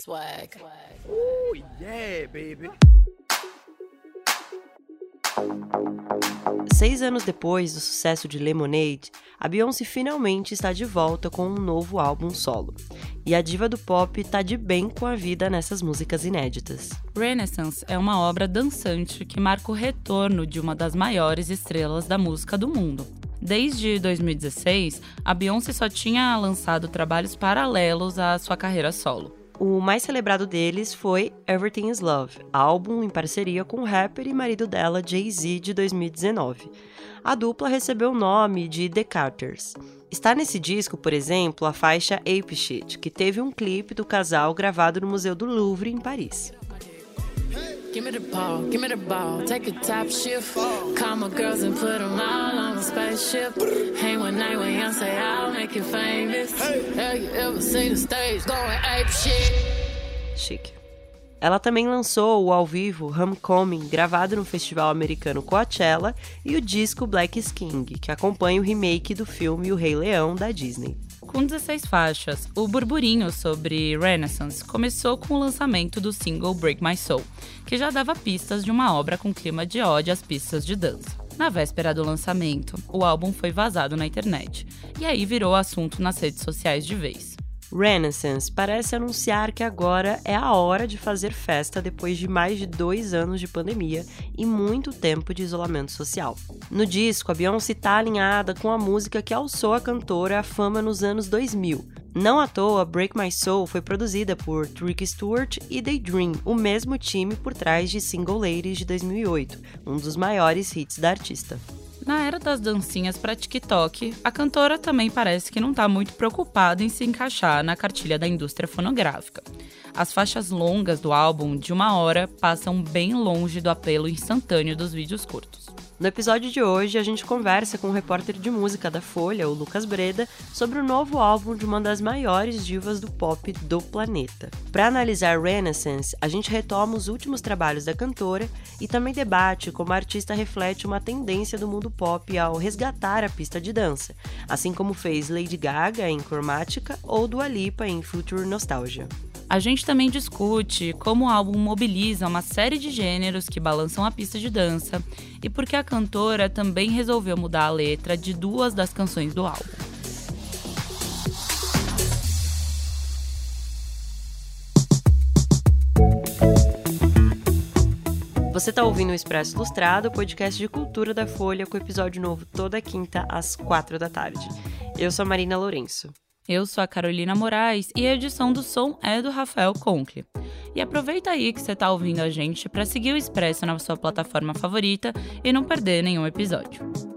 Swag. Oh, yeah, baby. Seis anos depois do sucesso de Lemonade, a Beyoncé finalmente está de volta com um novo álbum solo. E a diva do pop tá de bem com a vida nessas músicas inéditas. Renaissance é uma obra dançante que marca o retorno de uma das maiores estrelas da música do mundo. Desde 2016, a Beyoncé só tinha lançado trabalhos paralelos à sua carreira solo. O mais celebrado deles foi Everything Is Love, álbum em parceria com o rapper e marido dela, Jay-Z, de 2019. A dupla recebeu o nome de The Carters. Está nesse disco, por exemplo, a faixa Ape Shit, que teve um clipe do casal gravado no Museu do Louvre, em Paris. Give me the ball, give me the ball, take a top shift. Call my girls and put them all on a spaceship. Hang one night when young say I'll make you famous. Have you ever seen the stage going ape shit? Chique. Ela também lançou o ao vivo Homecoming, gravado no festival americano Coachella, e o disco Black is King, que acompanha o remake do filme O Rei Leão da Disney. Com 16 faixas, o burburinho sobre Renaissance começou com o lançamento do single Break My Soul, que já dava pistas de uma obra com clima de ódio às pistas de dança. Na véspera do lançamento, o álbum foi vazado na internet, e aí virou assunto nas redes sociais de vez. Renaissance parece anunciar que agora é a hora de fazer festa depois de mais de dois anos de pandemia e muito tempo de isolamento social. No disco, a Beyoncé está alinhada com a música que alçou a cantora à fama nos anos 2000. Não à toa, Break My Soul foi produzida por Trick Stewart e Daydream, o mesmo time por trás de Single Ladies de 2008, um dos maiores hits da artista. Na era das dancinhas para TikTok, a cantora também parece que não está muito preocupada em se encaixar na cartilha da indústria fonográfica. As faixas longas do álbum, de uma hora, passam bem longe do apelo instantâneo dos vídeos curtos. No episódio de hoje, a gente conversa com o repórter de música da Folha, o Lucas Breda, sobre o novo álbum de uma das maiores divas do pop do planeta. Para analisar Renaissance, a gente retoma os últimos trabalhos da cantora e também debate como a artista reflete uma tendência do mundo pop ao resgatar a pista de dança, assim como fez Lady Gaga em Chromatica ou Dua Lipa em Future Nostalgia. A gente também discute como o álbum mobiliza uma série de gêneros que balançam a pista de dança e porque a cantora também resolveu mudar a letra de duas das canções do álbum. Você está ouvindo o Expresso Ilustrado, podcast de cultura da Folha, com episódio novo toda quinta às quatro da tarde. Eu sou a Marina Lourenço. Eu sou a Carolina Moraes e a edição do som é do Rafael Conkle. E aproveita aí que você está ouvindo a gente para seguir o Expresso na sua plataforma favorita e não perder nenhum episódio.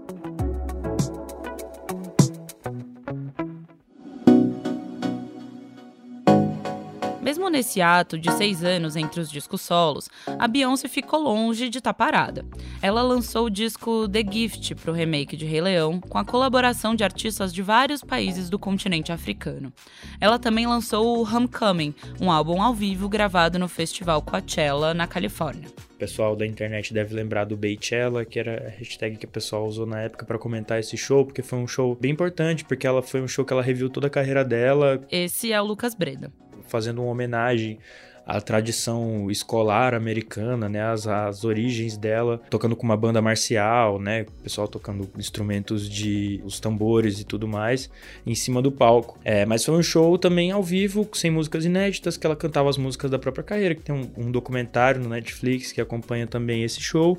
Nesse ato de seis anos entre os discos solos, a Beyoncé ficou longe de estar tá parada. Ela lançou o disco The Gift para o remake de Rei Leão, com a colaboração de artistas de vários países do continente africano. Ela também lançou o Homecoming, um álbum ao vivo gravado no festival Coachella, na Califórnia. O pessoal da internet deve lembrar do Beychella, que era a hashtag que o pessoal usou na época para comentar esse show, porque foi um show bem importante, porque ela foi um show que ela reviu toda a carreira dela. Esse é o Lucas Breda fazendo uma homenagem à tradição escolar americana, né, as, as origens dela, tocando com uma banda marcial, né, o pessoal tocando instrumentos de os tambores e tudo mais em cima do palco. É, mas foi um show também ao vivo, sem músicas inéditas, que ela cantava as músicas da própria carreira, que tem um, um documentário no Netflix que acompanha também esse show.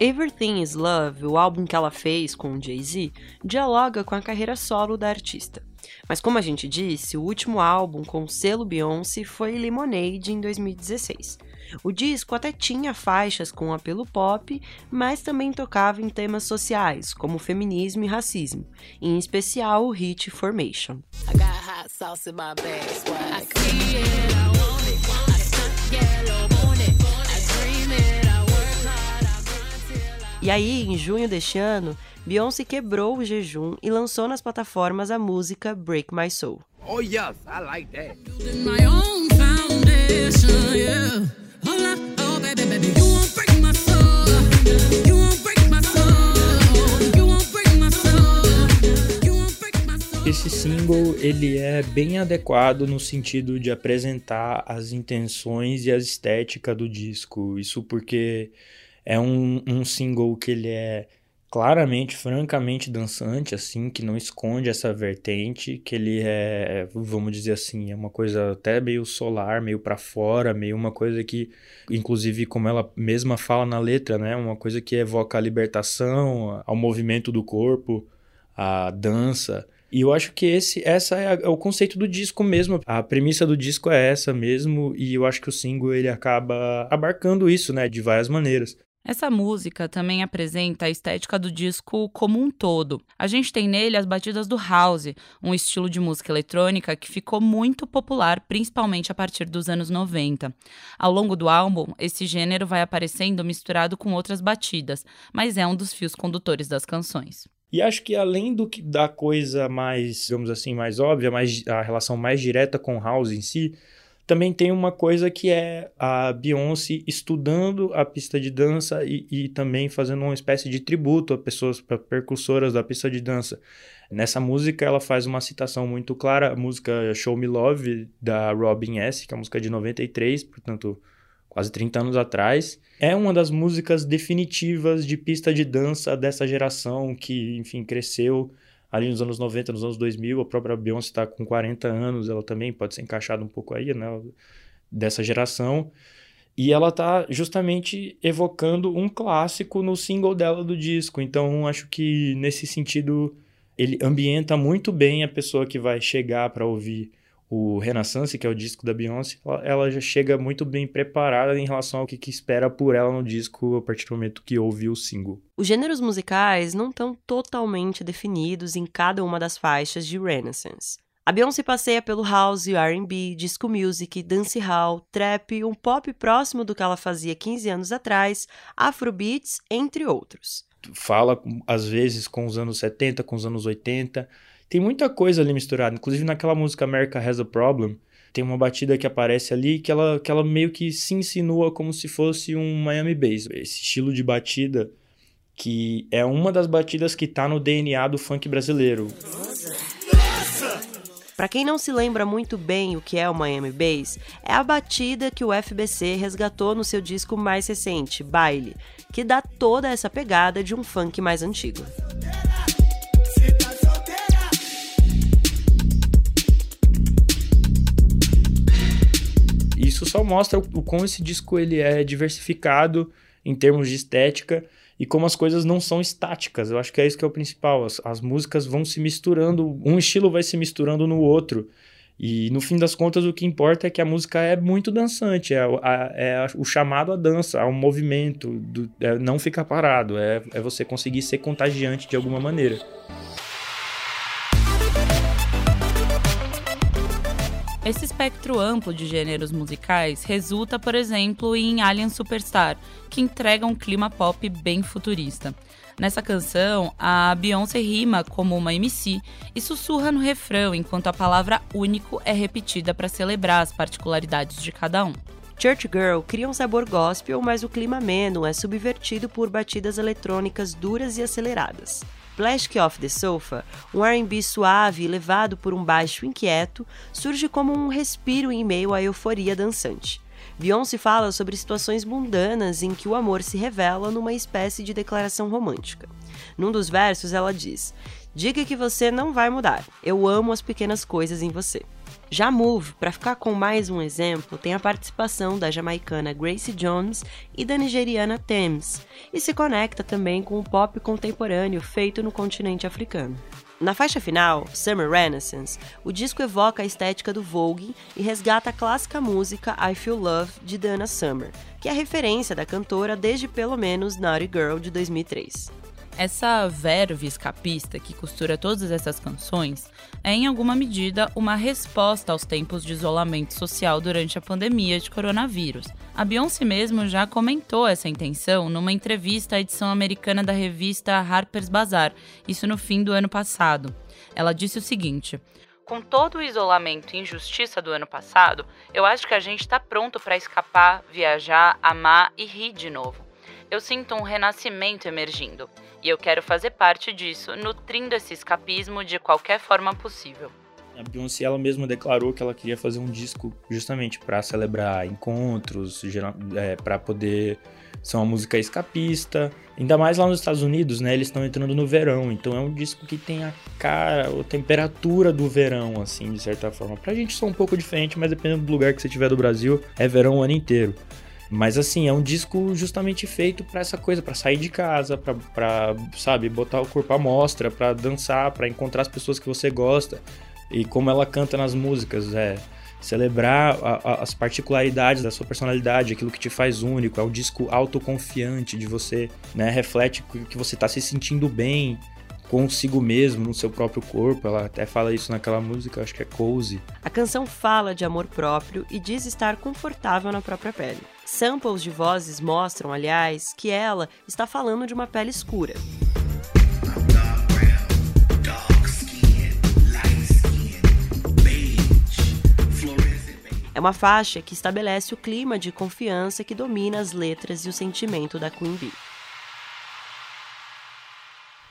Everything is Love, o álbum que ela fez com Jay-Z, dialoga com a carreira solo da artista. Mas como a gente disse, o último álbum com o selo Beyoncé foi Lemonade em 2016. O disco até tinha faixas com apelo pop, mas também tocava em temas sociais, como feminismo e racismo, em especial o hit Formation. E aí, em junho deste ano, Beyoncé quebrou o jejum e lançou nas plataformas a música Break My Soul. Oh yes, I like that. Esse single ele é bem adequado no sentido de apresentar as intenções e a estética do disco. Isso porque é um, um single que ele é claramente, francamente dançante, assim, que não esconde essa vertente, que ele é, vamos dizer assim, é uma coisa até meio solar, meio para fora, meio uma coisa que, inclusive, como ela mesma fala na letra, né, uma coisa que evoca a libertação, ao movimento do corpo, a dança. E eu acho que esse, essa é, a, é, o conceito do disco mesmo. A premissa do disco é essa mesmo, e eu acho que o single ele acaba abarcando isso, né, de várias maneiras. Essa música também apresenta a estética do disco como um todo. A gente tem nele as batidas do house, um estilo de música eletrônica que ficou muito popular, principalmente a partir dos anos 90. Ao longo do álbum, esse gênero vai aparecendo misturado com outras batidas, mas é um dos fios condutores das canções. E acho que além do que da coisa mais, digamos assim, mais óbvia, mais, a relação mais direta com house em si, também tem uma coisa que é a Beyoncé estudando a pista de dança e, e também fazendo uma espécie de tributo a pessoas a percussoras da pista de dança. Nessa música ela faz uma citação muito clara, a música Show Me Love da Robin S, que é uma música de 93, portanto quase 30 anos atrás. É uma das músicas definitivas de pista de dança dessa geração que, enfim, cresceu ali nos anos 90, nos anos 2000, a própria Beyoncé está com 40 anos, ela também pode ser encaixada um pouco aí, né, dessa geração. E ela está justamente evocando um clássico no single dela do disco. Então, acho que nesse sentido ele ambienta muito bem a pessoa que vai chegar para ouvir o Renaissance, que é o disco da Beyoncé, ela já chega muito bem preparada em relação ao que, que, espera por ela no disco a partir do momento que ouve o single. Os gêneros musicais não estão totalmente definidos em cada uma das faixas de Renaissance. A Beyoncé passeia pelo house, R&B, disco music, dancehall, trap, um pop próximo do que ela fazia 15 anos atrás, afrobeats, entre outros. Fala às vezes com os anos 70, com os anos 80, tem muita coisa ali misturada. Inclusive naquela música America Has a Problem, tem uma batida que aparece ali que ela, que ela meio que se insinua como se fosse um Miami Bass. Esse estilo de batida que é uma das batidas que tá no DNA do funk brasileiro. Para quem não se lembra muito bem o que é o Miami Bass, é a batida que o FBC resgatou no seu disco mais recente, Baile, que dá toda essa pegada de um funk mais antigo. Isso só mostra o, o como esse disco ele é diversificado em termos de estética e como as coisas não são estáticas. Eu acho que é isso que é o principal. As, as músicas vão se misturando, um estilo vai se misturando no outro. E no fim das contas, o que importa é que a música é muito dançante, é, a, é o chamado à dança, ao movimento, do, é não ficar parado, é, é você conseguir ser contagiante de alguma maneira. Esse espectro amplo de gêneros musicais resulta, por exemplo, em Alien Superstar, que entrega um clima pop bem futurista. Nessa canção, a Beyoncé rima como uma MC e sussurra no refrão enquanto a palavra único é repetida para celebrar as particularidades de cada um. Church Girl cria um sabor gospel, mas o clima ameno é subvertido por batidas eletrônicas duras e aceleradas. Plastic Off the Sofa, um R&B suave levado por um baixo inquieto, surge como um respiro em meio à euforia dançante. Beyoncé fala sobre situações mundanas em que o amor se revela numa espécie de declaração romântica. Num dos versos, ela diz: Diga que você não vai mudar. Eu amo as pequenas coisas em você. Já Move, para ficar com mais um exemplo, tem a participação da jamaicana Gracie Jones e da nigeriana Thames, e se conecta também com o pop contemporâneo feito no continente africano. Na faixa final, Summer Renaissance, o disco evoca a estética do Vogue e resgata a clássica música I Feel Love de Dana Summer, que é referência da cantora desde pelo menos Naughty Girl de 2003. Essa verve escapista que costura todas essas canções é, em alguma medida, uma resposta aos tempos de isolamento social durante a pandemia de coronavírus. A Beyoncé mesmo já comentou essa intenção numa entrevista à edição americana da revista Harper's Bazaar, isso no fim do ano passado. Ela disse o seguinte: com todo o isolamento e injustiça do ano passado, eu acho que a gente está pronto para escapar, viajar, amar e rir de novo. Eu sinto um renascimento emergindo. E eu quero fazer parte disso, nutrindo esse escapismo de qualquer forma possível. A Beyoncé ela mesma declarou que ela queria fazer um disco justamente para celebrar encontros, é, para poder ser uma música escapista. Ainda mais lá nos Estados Unidos, né? Eles estão entrando no verão, então é um disco que tem a cara, a temperatura do verão, assim, de certa forma. Pra gente só um pouco diferente, mas dependendo do lugar que você tiver do Brasil, é verão o ano inteiro. Mas assim, é um disco justamente feito para essa coisa, para sair de casa, pra, sabe, botar o corpo à mostra, para dançar, para encontrar as pessoas que você gosta. E como ela canta nas músicas, é celebrar a, a, as particularidades da sua personalidade, aquilo que te faz único, é um disco autoconfiante de você, né? Reflete que você está se sentindo bem consigo mesmo, no seu próprio corpo. Ela até fala isso naquela música, acho que é Cozy. A canção fala de amor próprio e diz estar confortável na própria pele. Samples de vozes mostram, aliás, que ela está falando de uma pele escura. É uma faixa que estabelece o clima de confiança que domina as letras e o sentimento da Queen Bee.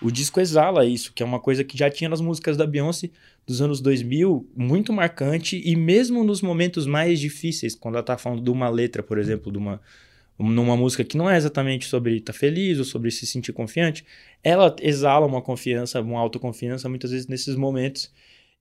O disco exala isso, que é uma coisa que já tinha nas músicas da Beyoncé dos anos 2000, muito marcante, e mesmo nos momentos mais difíceis, quando ela tá falando de uma letra, por exemplo, de uma, numa música que não é exatamente sobre estar tá feliz ou sobre se sentir confiante, ela exala uma confiança, uma autoconfiança, muitas vezes nesses momentos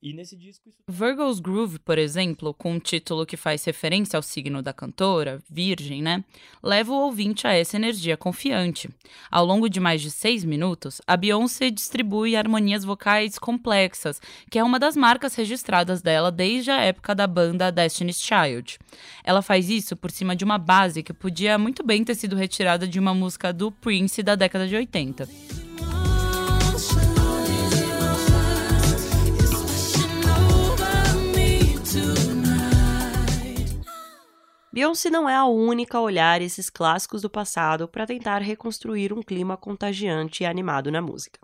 e nesse disco. Isso... Virgo's Groove, por exemplo, com um título que faz referência ao signo da cantora, Virgem, né? Leva o ouvinte a essa energia confiante. Ao longo de mais de seis minutos, a Beyoncé distribui harmonias vocais complexas, que é uma das marcas registradas dela desde a época da banda Destiny's Child. Ela faz isso por cima de uma base que podia muito bem ter sido retirada de uma música do Prince da década de 80. Beyoncé não é a única a olhar esses clássicos do passado para tentar reconstruir um clima contagiante e animado na música.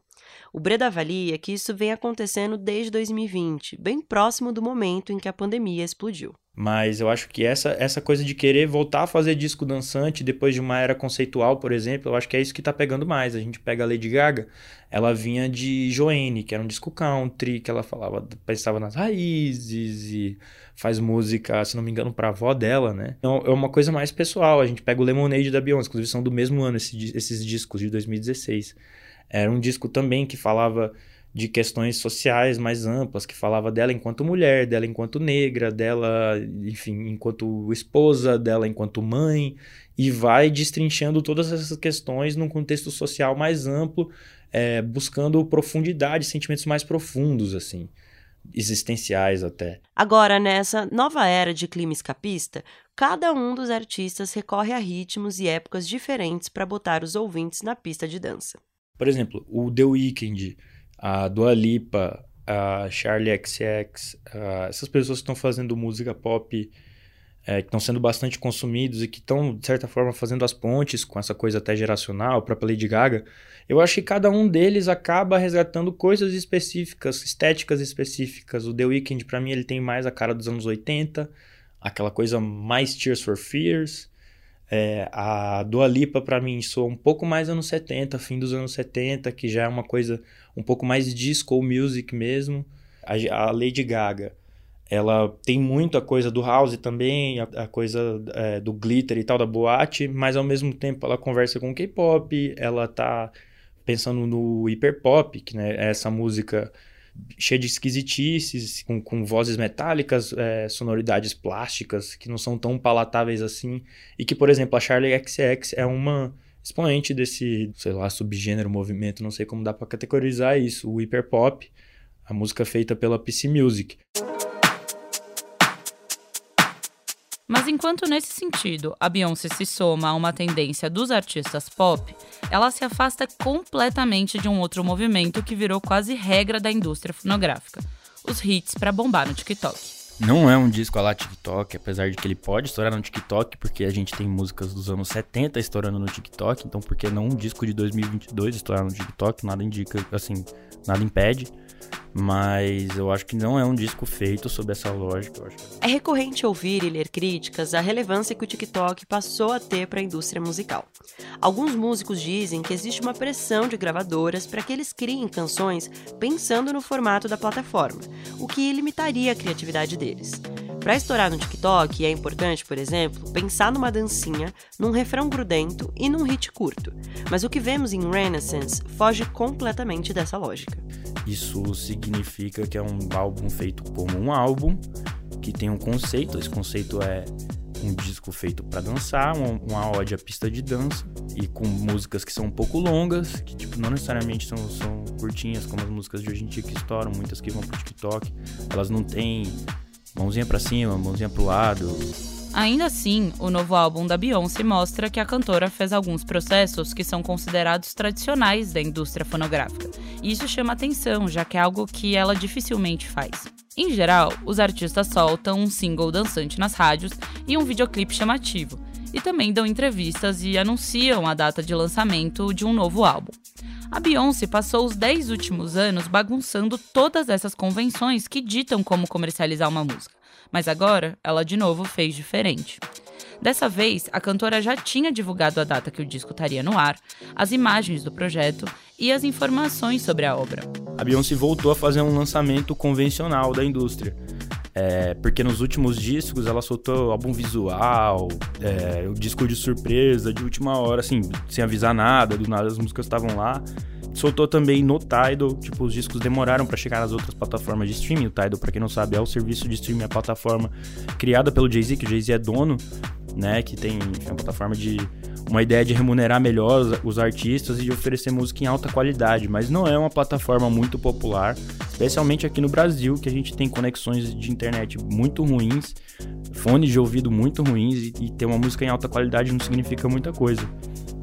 O Breda avalia que isso vem acontecendo desde 2020, bem próximo do momento em que a pandemia explodiu. Mas eu acho que essa, essa coisa de querer voltar a fazer disco dançante depois de uma era conceitual, por exemplo, eu acho que é isso que tá pegando mais. A gente pega a Lady Gaga, ela vinha de Joanne, que era um disco country, que ela falava, pensava nas raízes e faz música, se não me engano, pra avó dela, né? Então é uma coisa mais pessoal. A gente pega o Lemonade da Beyoncé, inclusive são do mesmo ano esse, esses discos, de 2016. Era um disco também que falava de questões sociais mais amplas, que falava dela enquanto mulher, dela enquanto negra, dela, enfim, enquanto esposa, dela enquanto mãe, e vai destrinchando todas essas questões num contexto social mais amplo, é, buscando profundidade, sentimentos mais profundos, assim, existenciais até. Agora, nessa nova era de clima escapista, cada um dos artistas recorre a ritmos e épocas diferentes para botar os ouvintes na pista de dança. Por exemplo, o The Weeknd, a Dua Lipa, a Charlie XX, a, essas pessoas que estão fazendo música pop, é, que estão sendo bastante consumidos e que estão, de certa forma, fazendo as pontes com essa coisa até geracional, a própria Lady Gaga, eu acho que cada um deles acaba resgatando coisas específicas, estéticas específicas. O The Weeknd, para mim, ele tem mais a cara dos anos 80, aquela coisa mais Tears for Fears, é, a Dua Lipa, para mim, soa um pouco mais anos 70, fim dos anos 70, que já é uma coisa um pouco mais disco music mesmo. A, a Lady Gaga, ela tem muita coisa do house também, a, a coisa é, do glitter e tal, da boate, mas ao mesmo tempo ela conversa com K-pop, ela tá pensando no hiperpop, que né, é essa música cheia de esquisitices, com, com vozes metálicas, é, sonoridades plásticas que não são tão palatáveis assim. E que, por exemplo, a Charlie XX é uma expoente desse, sei lá, subgênero, movimento, não sei como dá para categorizar isso, o hyperpop, a música feita pela PC Music. Mas enquanto nesse sentido a Beyoncé se soma a uma tendência dos artistas pop, ela se afasta completamente de um outro movimento que virou quase regra da indústria fonográfica: os hits para bombar no TikTok. Não é um disco a lá TikTok, apesar de que ele pode estourar no TikTok, porque a gente tem músicas dos anos 70 estourando no TikTok, então por que não um disco de 2022 estourar no TikTok? Nada indica, assim, nada impede. Mas eu acho que não é um disco feito sob essa lógica. É recorrente ouvir e ler críticas à relevância que o TikTok passou a ter para a indústria musical. Alguns músicos dizem que existe uma pressão de gravadoras para que eles criem canções pensando no formato da plataforma, o que limitaria a criatividade deles. Para estourar no TikTok, é importante, por exemplo, pensar numa dancinha, num refrão grudento e num hit curto. Mas o que vemos em Renaissance foge completamente dessa lógica. Isso significa que é um álbum feito como um álbum, que tem um conceito. Esse conceito é um disco feito para dançar, uma, ode à pista de dança e com músicas que são um pouco longas, que tipo não necessariamente são, são curtinhas como as músicas de hoje em dia que estouram, muitas que vão pro TikTok. Elas não têm mãozinha para cima, mãozinha pro lado. Ainda assim, o novo álbum da Beyoncé mostra que a cantora fez alguns processos que são considerados tradicionais da indústria fonográfica. E isso chama atenção, já que é algo que ela dificilmente faz. Em geral, os artistas soltam um single dançante nas rádios e um videoclipe chamativo, e também dão entrevistas e anunciam a data de lançamento de um novo álbum. A Beyoncé passou os 10 últimos anos bagunçando todas essas convenções que ditam como comercializar uma música mas agora ela de novo fez diferente. Dessa vez, a cantora já tinha divulgado a data que o disco estaria no ar, as imagens do projeto e as informações sobre a obra. A Beyoncé voltou a fazer um lançamento convencional da indústria. É, porque nos últimos discos ela soltou álbum visual, é, o disco de surpresa, de última hora, assim, sem avisar nada, do nada as músicas estavam lá soltou também no Tidal, tipo, os discos demoraram para chegar nas outras plataformas de streaming. O Tidal, para quem não sabe, é o serviço de streaming, a plataforma criada pelo Jay-Z, que o Jay-Z é dono, né, que tem enfim, uma plataforma de uma ideia de remunerar melhor os, artistas e de oferecer música em alta qualidade, mas não é uma plataforma muito popular, especialmente aqui no Brasil, que a gente tem conexões de internet muito ruins, fones de ouvido muito ruins e, e ter uma música em alta qualidade não significa muita coisa.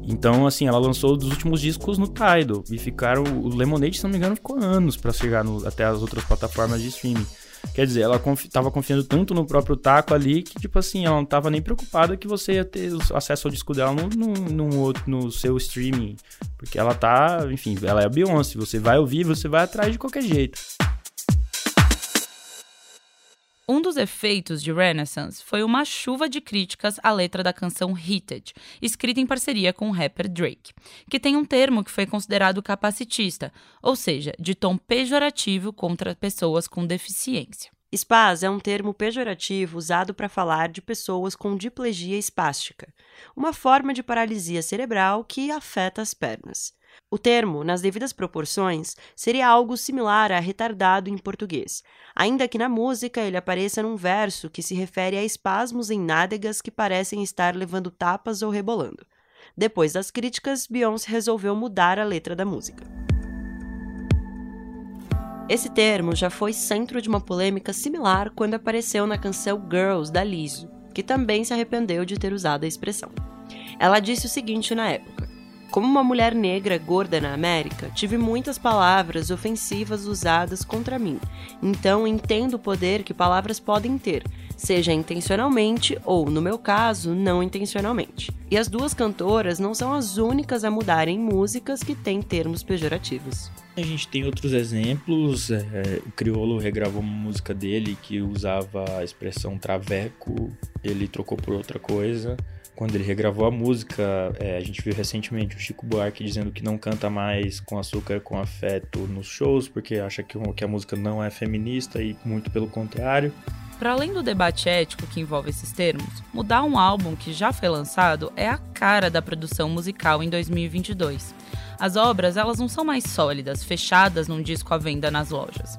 Então, assim, ela lançou os últimos discos no Tidal e ficaram. O Lemonade, se não me engano, ficou anos para chegar no, até as outras plataformas de streaming. Quer dizer, ela confi tava confiando tanto no próprio taco ali que, tipo assim, ela não tava nem preocupada que você ia ter acesso ao disco dela no, no, no, no seu streaming. Porque ela tá, enfim, ela é a Beyoncé. Você vai ouvir, você vai atrás de qualquer jeito. Um dos efeitos de Renaissance foi uma chuva de críticas à letra da canção Heated, escrita em parceria com o rapper Drake, que tem um termo que foi considerado capacitista, ou seja, de tom pejorativo contra pessoas com deficiência. Spaz é um termo pejorativo usado para falar de pessoas com diplegia espástica, uma forma de paralisia cerebral que afeta as pernas. O termo, nas devidas proporções, seria algo similar a retardado em português, ainda que na música ele apareça num verso que se refere a espasmos em nádegas que parecem estar levando tapas ou rebolando. Depois das críticas, Beyoncé resolveu mudar a letra da música. Esse termo já foi centro de uma polêmica similar quando apareceu na canção Girls da Lizzo, que também se arrependeu de ter usado a expressão. Ela disse o seguinte na época: como uma mulher negra gorda na América, tive muitas palavras ofensivas usadas contra mim. Então entendo o poder que palavras podem ter, seja intencionalmente ou, no meu caso, não intencionalmente. E as duas cantoras não são as únicas a mudarem músicas que têm termos pejorativos. A gente tem outros exemplos. É, o Criolo regravou uma música dele que usava a expressão traveco, ele trocou por outra coisa quando ele regravou a música, é, a gente viu recentemente o Chico Buarque dizendo que não canta mais com açúcar com afeto nos shows, porque acha que, que a música não é feminista e muito pelo contrário. Para além do debate ético que envolve esses termos, mudar um álbum que já foi lançado é a cara da produção musical em 2022. As obras elas não são mais sólidas, fechadas num disco à venda nas lojas.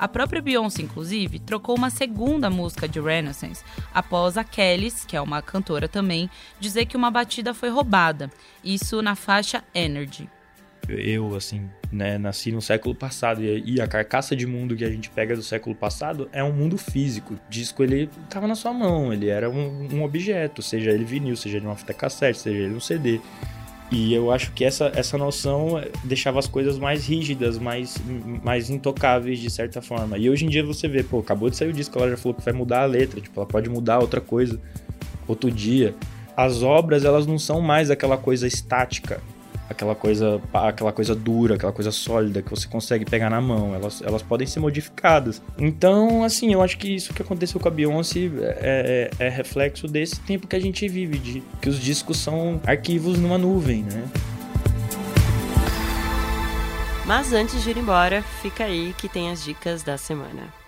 A própria Beyoncé, inclusive, trocou uma segunda música de Renaissance após a Kellys, que é uma cantora também, dizer que uma batida foi roubada. Isso na faixa Energy. Eu, assim, né, nasci no século passado e a carcaça de mundo que a gente pega do século passado é um mundo físico. O disco, ele tava na sua mão, ele era um, um objeto, seja ele vinil, seja ele uma fita cassete, seja ele um CD. E eu acho que essa, essa noção deixava as coisas mais rígidas, mais, mais intocáveis de certa forma. E hoje em dia você vê, pô, acabou de sair o disco, ela já falou que vai mudar a letra, tipo, ela pode mudar outra coisa outro dia. As obras, elas não são mais aquela coisa estática. Aquela coisa, aquela coisa dura, aquela coisa sólida que você consegue pegar na mão. Elas, elas podem ser modificadas. Então, assim, eu acho que isso que aconteceu com a Beyoncé é, é, é reflexo desse tempo que a gente vive, de que os discos são arquivos numa nuvem, né? Mas antes de ir embora, fica aí que tem as dicas da semana.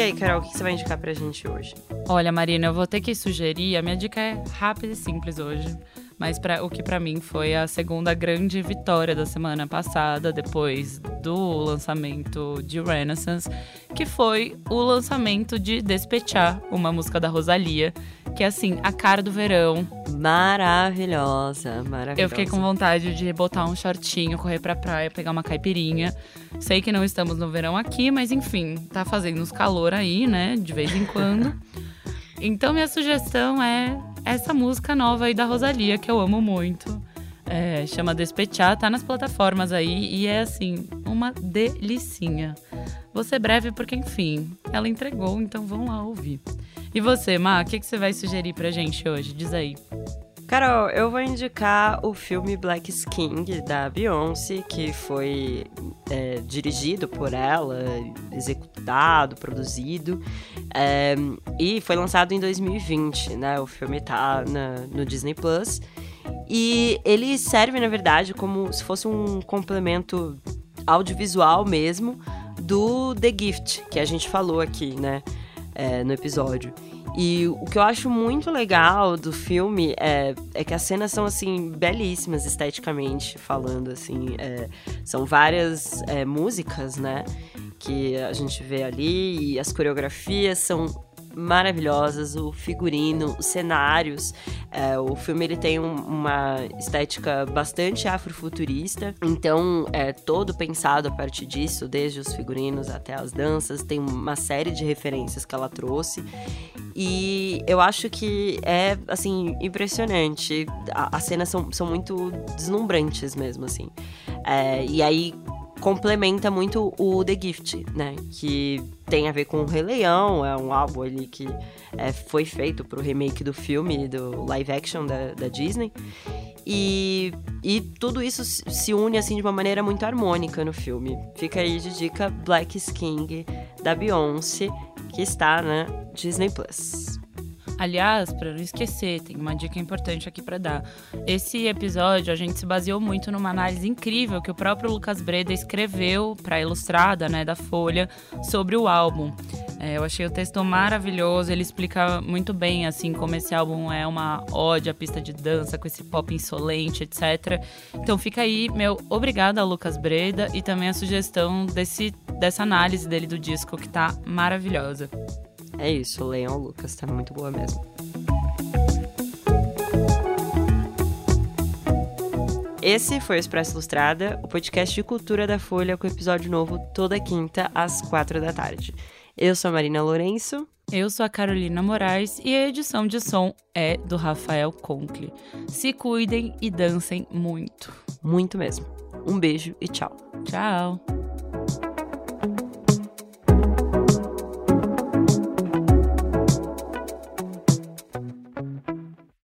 E aí, Carol, o que você vai indicar pra gente hoje? Olha, Marina, eu vou ter que sugerir, a minha dica é rápida e simples hoje mas pra, o que para mim foi a segunda grande vitória da semana passada, depois do lançamento de Renaissance, que foi o lançamento de Despechar, uma música da Rosalia, que é assim, a cara do verão. Maravilhosa, maravilhosa. Eu fiquei com vontade de botar um shortinho, correr pra praia, pegar uma caipirinha. Sei que não estamos no verão aqui, mas enfim, tá fazendo uns calor aí, né, de vez em quando. Então minha sugestão é essa música nova aí da Rosalia, que eu amo muito. É, chama Despechar, tá nas plataformas aí e é assim, uma delicinha. Vou ser breve porque, enfim, ela entregou, então vão lá ouvir. E você, Má, o que, que você vai sugerir pra gente hoje? Diz aí. Carol, eu vou indicar o filme Black King da Beyoncé, que foi é, dirigido por ela, executado, produzido, é, e foi lançado em 2020, né? O filme tá na, no Disney Plus. E ele serve, na verdade, como se fosse um complemento audiovisual mesmo do The Gift, que a gente falou aqui, né? É, no episódio. E o que eu acho muito legal do filme é, é que as cenas são, assim, belíssimas esteticamente falando, assim. É, são várias é, músicas, né? Que a gente vê ali e as coreografias são maravilhosas, o figurino, os cenários. É, o filme ele tem um, uma estética bastante afrofuturista, então é todo pensado a partir disso, desde os figurinos até as danças. Tem uma série de referências que ela trouxe e eu acho que é assim impressionante. As cenas são, são muito deslumbrantes mesmo, assim. É, e aí complementa muito o The Gift, né? Que tem a ver com o Rei Leão, é um álbum ali que é, foi feito pro remake do filme, do live action da, da Disney. E, e tudo isso se une assim de uma maneira muito harmônica no filme. Fica aí de dica Black King da Beyoncé, que está na Disney Plus. Aliás, para não esquecer, tem uma dica importante aqui para dar. Esse episódio a gente se baseou muito numa análise incrível que o próprio Lucas Breda escreveu para a Ilustrada, né, da Folha, sobre o álbum. É, eu achei o texto maravilhoso, ele explica muito bem assim como esse álbum é uma ode à pista de dança, com esse pop insolente, etc. Então fica aí, meu, obrigada ao Lucas Breda e também a sugestão desse, dessa análise dele do disco que tá maravilhosa. É isso, leiam o Lucas, tá muito boa mesmo. Esse foi o Expresso Ilustrada, o podcast de cultura da Folha, com episódio novo toda quinta às quatro da tarde. Eu sou a Marina Lourenço. Eu sou a Carolina Moraes e a edição de som é do Rafael Conkle. Se cuidem e dancem muito. Muito mesmo. Um beijo e tchau. Tchau.